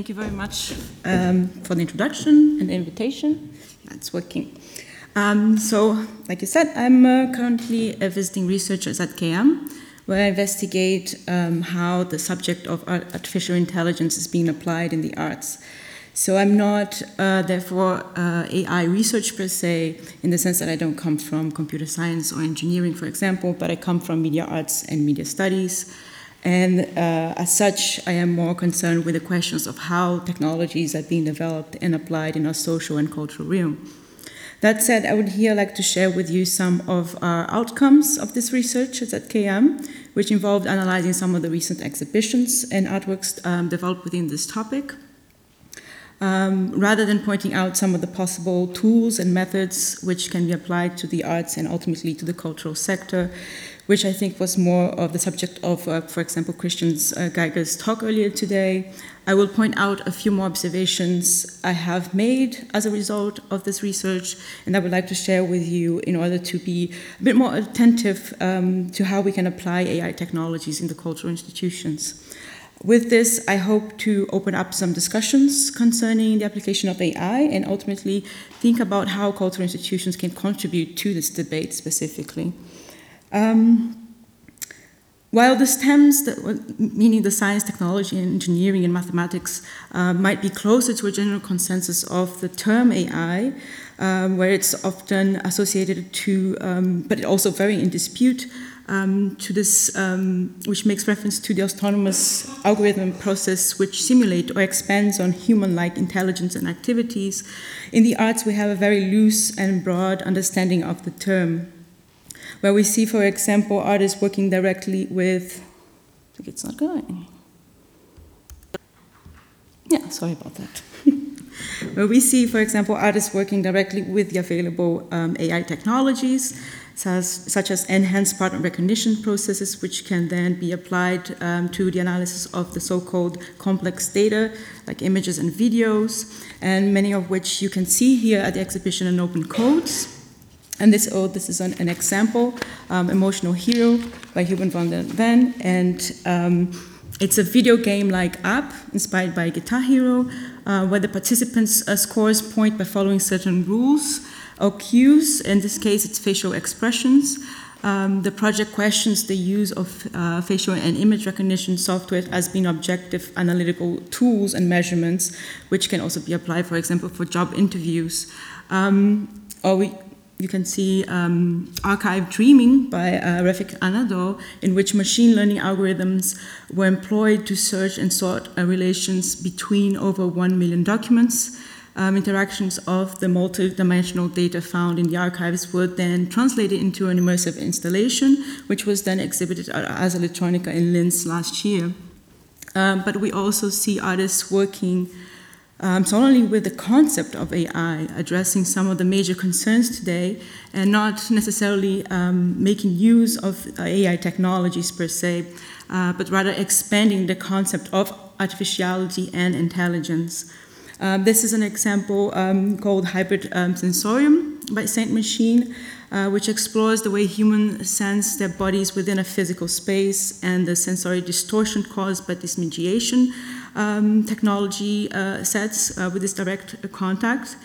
thank you very much um, for the introduction and the invitation. It's working. Um, so, like you said, I'm uh, currently a visiting researcher at ZKM, where I investigate um, how the subject of artificial intelligence is being applied in the arts. So I'm not, uh, therefore, uh, AI research per se, in the sense that I don't come from computer science or engineering, for example, but I come from media arts and media studies. And uh, as such, I am more concerned with the questions of how technologies are being developed and applied in our social and cultural realm. That said, I would here like to share with you some of our outcomes of this research at ZKM, which involved analyzing some of the recent exhibitions and artworks um, developed within this topic. Um, rather than pointing out some of the possible tools and methods which can be applied to the arts and ultimately to the cultural sector, which I think was more of the subject of, uh, for example, Christian uh, Geiger's talk earlier today. I will point out a few more observations I have made as a result of this research, and I would like to share with you in order to be a bit more attentive um, to how we can apply AI technologies in the cultural institutions. With this, I hope to open up some discussions concerning the application of AI and ultimately think about how cultural institutions can contribute to this debate specifically. Um, while the STEMs, meaning the science, technology, and engineering and mathematics, uh, might be closer to a general consensus of the term AI, um, where it's often associated to, um, but also very in dispute, um, to this, um, which makes reference to the autonomous algorithm process which simulate or expands on human-like intelligence and activities. In the arts, we have a very loose and broad understanding of the term where we see, for example, artists working directly with. I think it's not going. Yeah, sorry about that. where we see, for example, artists working directly with the available um, AI technologies, such, such, as enhanced pattern recognition processes, which can then be applied um, to the analysis of the so called complex data, like images and videos, and many of which you can see here at the exhibition in Open Codes. And this, oh, this is an, an example, um, Emotional Hero by Ruben van der Ven. And um, it's a video game-like app inspired by Guitar Hero, uh, where the participants' uh, scores point by following certain rules or cues. In this case, it's facial expressions. Um, the project questions the use of uh, facial and image recognition software as being objective analytical tools and measurements, which can also be applied, for example, for job interviews. Um, or we you can see um, Archive Dreaming by uh, Refik Anadol, in which machine learning algorithms were employed to search and sort uh, relations between over 1 million documents. Um, interactions of the multi-dimensional data found in the archives were then translated into an immersive installation, which was then exhibited Ars Electronica in Linz last year. Um, but we also see artists working um, only with the concept of AI addressing some of the major concerns today and not necessarily um, making use of AI technologies per se, uh, but rather expanding the concept of artificiality and intelligence. Um, this is an example um, called Hybrid um, Sensorium by Saint Machine, uh, which explores the way humans sense their bodies within a physical space and the sensory distortion caused by this mediation um, technology uh, sets uh, with this direct contact.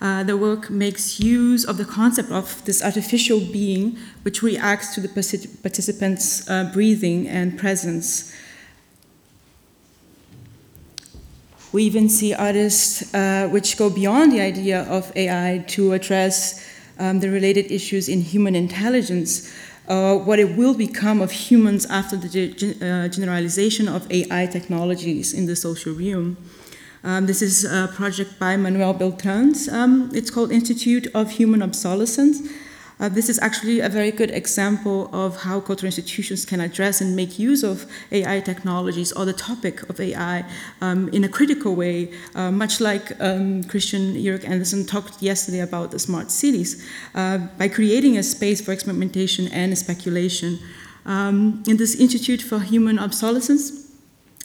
Uh, the work makes use of the concept of this artificial being which reacts to the participants' uh, breathing and presence. We even see artists uh, which go beyond the idea of AI to address um, the related issues in human intelligence, uh, what it will become of humans after the ge uh, generalization of AI technologies in the social realm. Um, this is a project by Manuel Beltrans. Um, it's called Institute of Human Obsolescence. Uh, this is actually a very good example of how cultural institutions can address and make use of AI technologies or the topic of AI um, in a critical way, uh, much like um, Christian Jörg Andersen talked yesterday about the smart cities, uh, by creating a space for experimentation and speculation. Um, in this Institute for Human Obsolescence,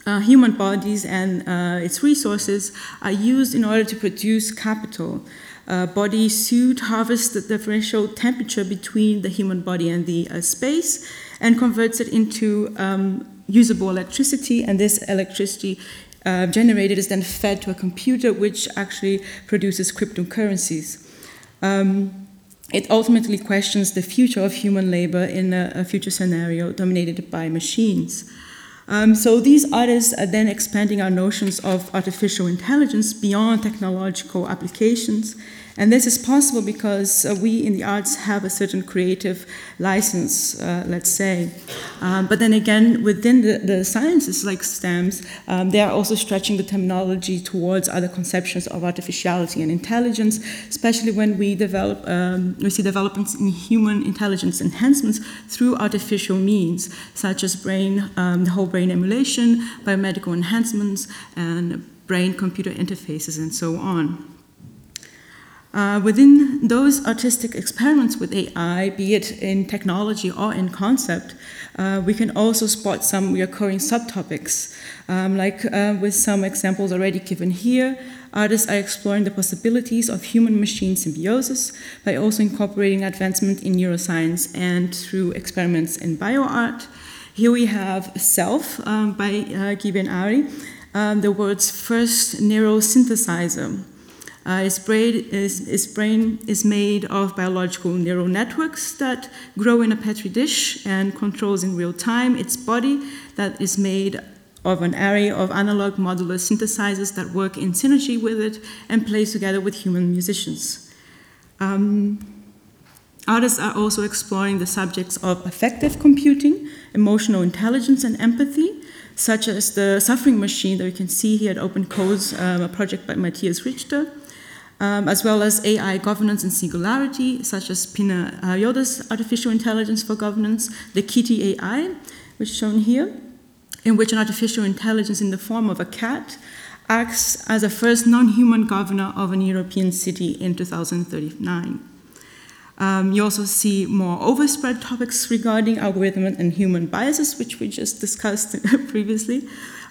uh, human bodies and uh, its resources are used in order to produce capital uh, body suit harvests the differential temperature between the human body and the uh, space and converts it into um, usable electricity. And this electricity uh, generated is then fed to a computer, which actually produces cryptocurrencies. Um, it ultimately questions the future of human labor in a, a future scenario dominated by machines. Um, so these artists are then expanding our notions of artificial intelligence beyond technological applications and this is possible because uh, we in the arts have a certain creative license, uh, let's say. Um, but then again, within the, the sciences like STEMs, um, they are also stretching the terminology towards other conceptions of artificiality and intelligence, especially when we develop, um, we see developments in human intelligence enhancements through artificial means, such as brain, um, the whole brain emulation, biomedical enhancements, and brain-computer interfaces, and so on. Uh, within those artistic experiments with AI, be it in technology or in concept, uh, we can also spot some recurring subtopics. Um, like uh, with some examples already given here, artists are exploring the possibilities of human machine symbiosis by also incorporating advancement in neuroscience and through experiments in bioart. Here we have cellF um, by uh, Ari, um, the world's first neurosynthesizer. Uh, its, brain is, brain is, made of biological neural networks that grow in a petri dish and controls in real time its body that is made of an array of analog modular synthesizers that work in synergy with it and plays together with human musicians. Um, artists are also exploring the subjects of affective computing, emotional intelligence, and empathy, such as the suffering machine that you can see here at Open Codes, um, a project by Matthias Richter, um, as well as AI governance and singularity, such as Pinar Yoldas' artificial intelligence for governance, the Kitty AI, which is shown here, in which an artificial intelligence in the form of a cat acts as the first non-human governor of an European city in 2039. Um, you also see more overspread topics regarding algorithm and human biases, which we just discussed previously,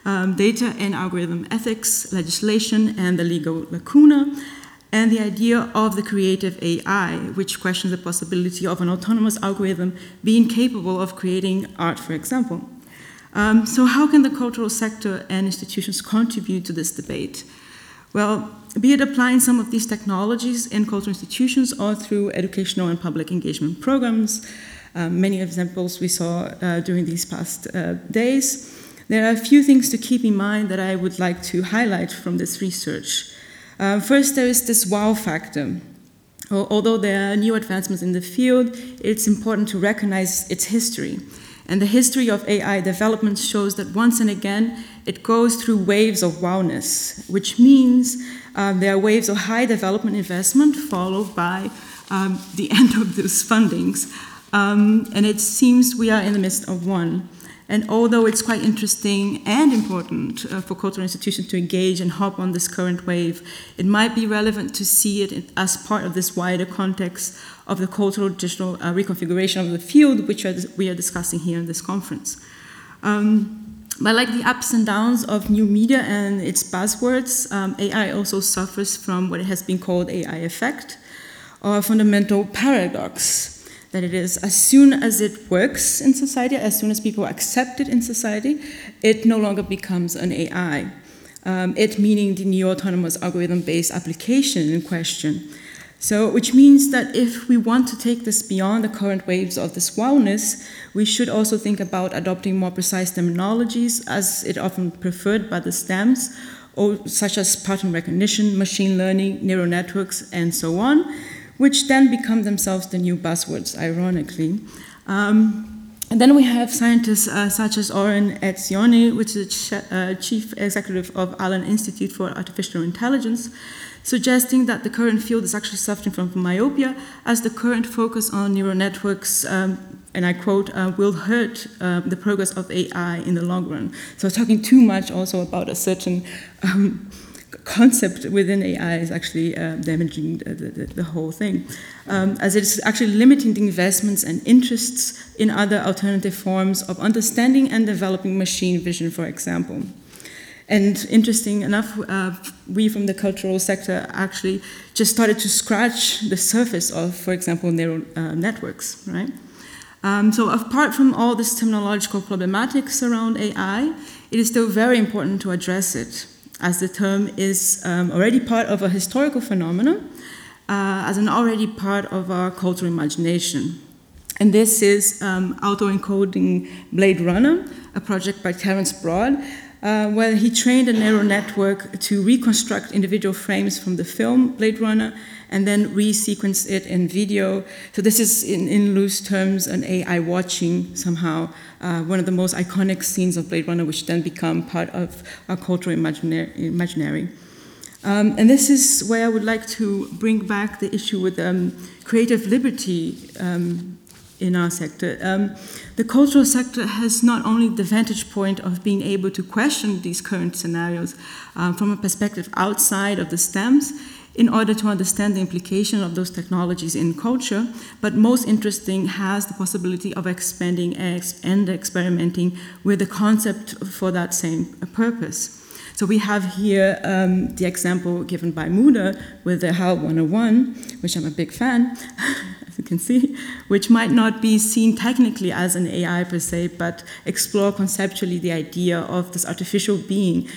um, data and algorithm ethics, legislation, and the legal lacuna, and the idea of the creative AI, which questions the possibility of an autonomous algorithm being capable of creating art, for example. Um, so, how can the cultural sector and institutions contribute to this debate? Well, be it applying some of these technologies in cultural institutions or through educational and public engagement programs, um, many examples we saw uh, during these past uh, days, there are a few things to keep in mind that I would like to highlight from this research. Uh, first, there is this wow factor. Although there are new advancements in the field, it's important to recognize its history. And the history of AI development shows that once and again it goes through waves of wowness, which means um, there are waves of high development investment followed by um, the end of those fundings. Um, and it seems we are in the midst of one. And although it's quite interesting and important uh, for cultural institutions to engage and hop on this current wave, it might be relevant to see it as part of this wider context of the cultural digital uh, reconfiguration of the field, which are, we are discussing here in this conference. Um, but like the ups and downs of new media and its buzzwords, um, AI also suffers from what has been called AI effect, or a fundamental paradox that it is as soon as it works in society, as soon as people accept it in society, it no longer becomes an AI. Um, it meaning the neo autonomous algorithm based application in question. So, which means that if we want to take this beyond the current waves of this wellness, we should also think about adopting more precise terminologies, as it often preferred by the STEMs, or such as pattern recognition, machine learning, neural networks, and so on, which then become themselves the new buzzwords, ironically. Um, and then we have scientists uh, such as Oren Etzioni, which is the uh, chief executive of Allen Institute for Artificial Intelligence, suggesting that the current field is actually suffering from myopia as the current focus on neural networks, um, and I quote, uh, will hurt uh, the progress of AI in the long run. So, talking too much also about a certain um, concept within AI is actually uh, damaging the, the, the, whole thing, um, as it's actually limiting the investments and interests in other alternative forms of understanding and developing machine vision, for example. And interesting enough, uh, we from the cultural sector actually just started to scratch the surface of, for example, neural uh, networks, right? Um, so apart from all this terminological problematics around AI, it is still very important to address it, as the term is um, already part of a historical phenomenon, uh, as an already part of our cultural imagination. And this is um, auto-encoding Blade Runner, a project by Terence Broad, uh, where he trained a neural network to reconstruct individual frames from the film Blade Runner and then resequence it in video. So this is, in, in loose terms, an AI watching somehow uh, one of the most iconic scenes of Blade Runner, which then become part of our cultural imaginary. Um, and this is where I would like to bring back the issue with um, creative liberty um, in our sector. Um, the cultural sector has not only the vantage point of being able to question these current scenarios um, from a perspective outside of the STEMs, in order to understand the implication of those technologies in culture, but most interesting has the possibility of expanding and experimenting with the concept for that same purpose. So we have here um, the example given by Muda with the HAL 101, which I'm a big fan, as you can see, which might not be seen technically as an AI per se, but explore conceptually the idea of this artificial being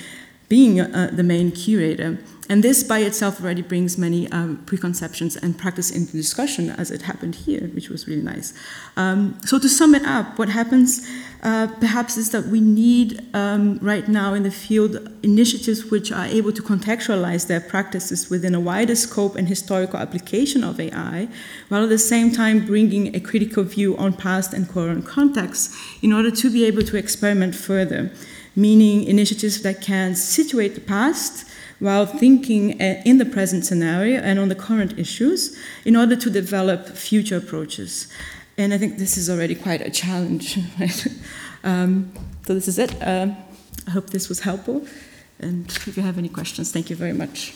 being uh, the main curator. And this by itself already brings many um, preconceptions and practice into discussion, as it happened here, which was really nice. Um, so, to sum it up, what happens uh, perhaps is that we need um, right now in the field initiatives which are able to contextualize their practices within a wider scope and historical application of AI, while at the same time bringing a critical view on past and current contexts in order to be able to experiment further meaning initiatives that can situate the past while thinking uh, in the present scenario and on the current issues in order to develop future approaches. And I think this is already quite a challenge. Right? Um, so, this is it. Uh, I hope this was helpful. And if you have any questions, thank you very much.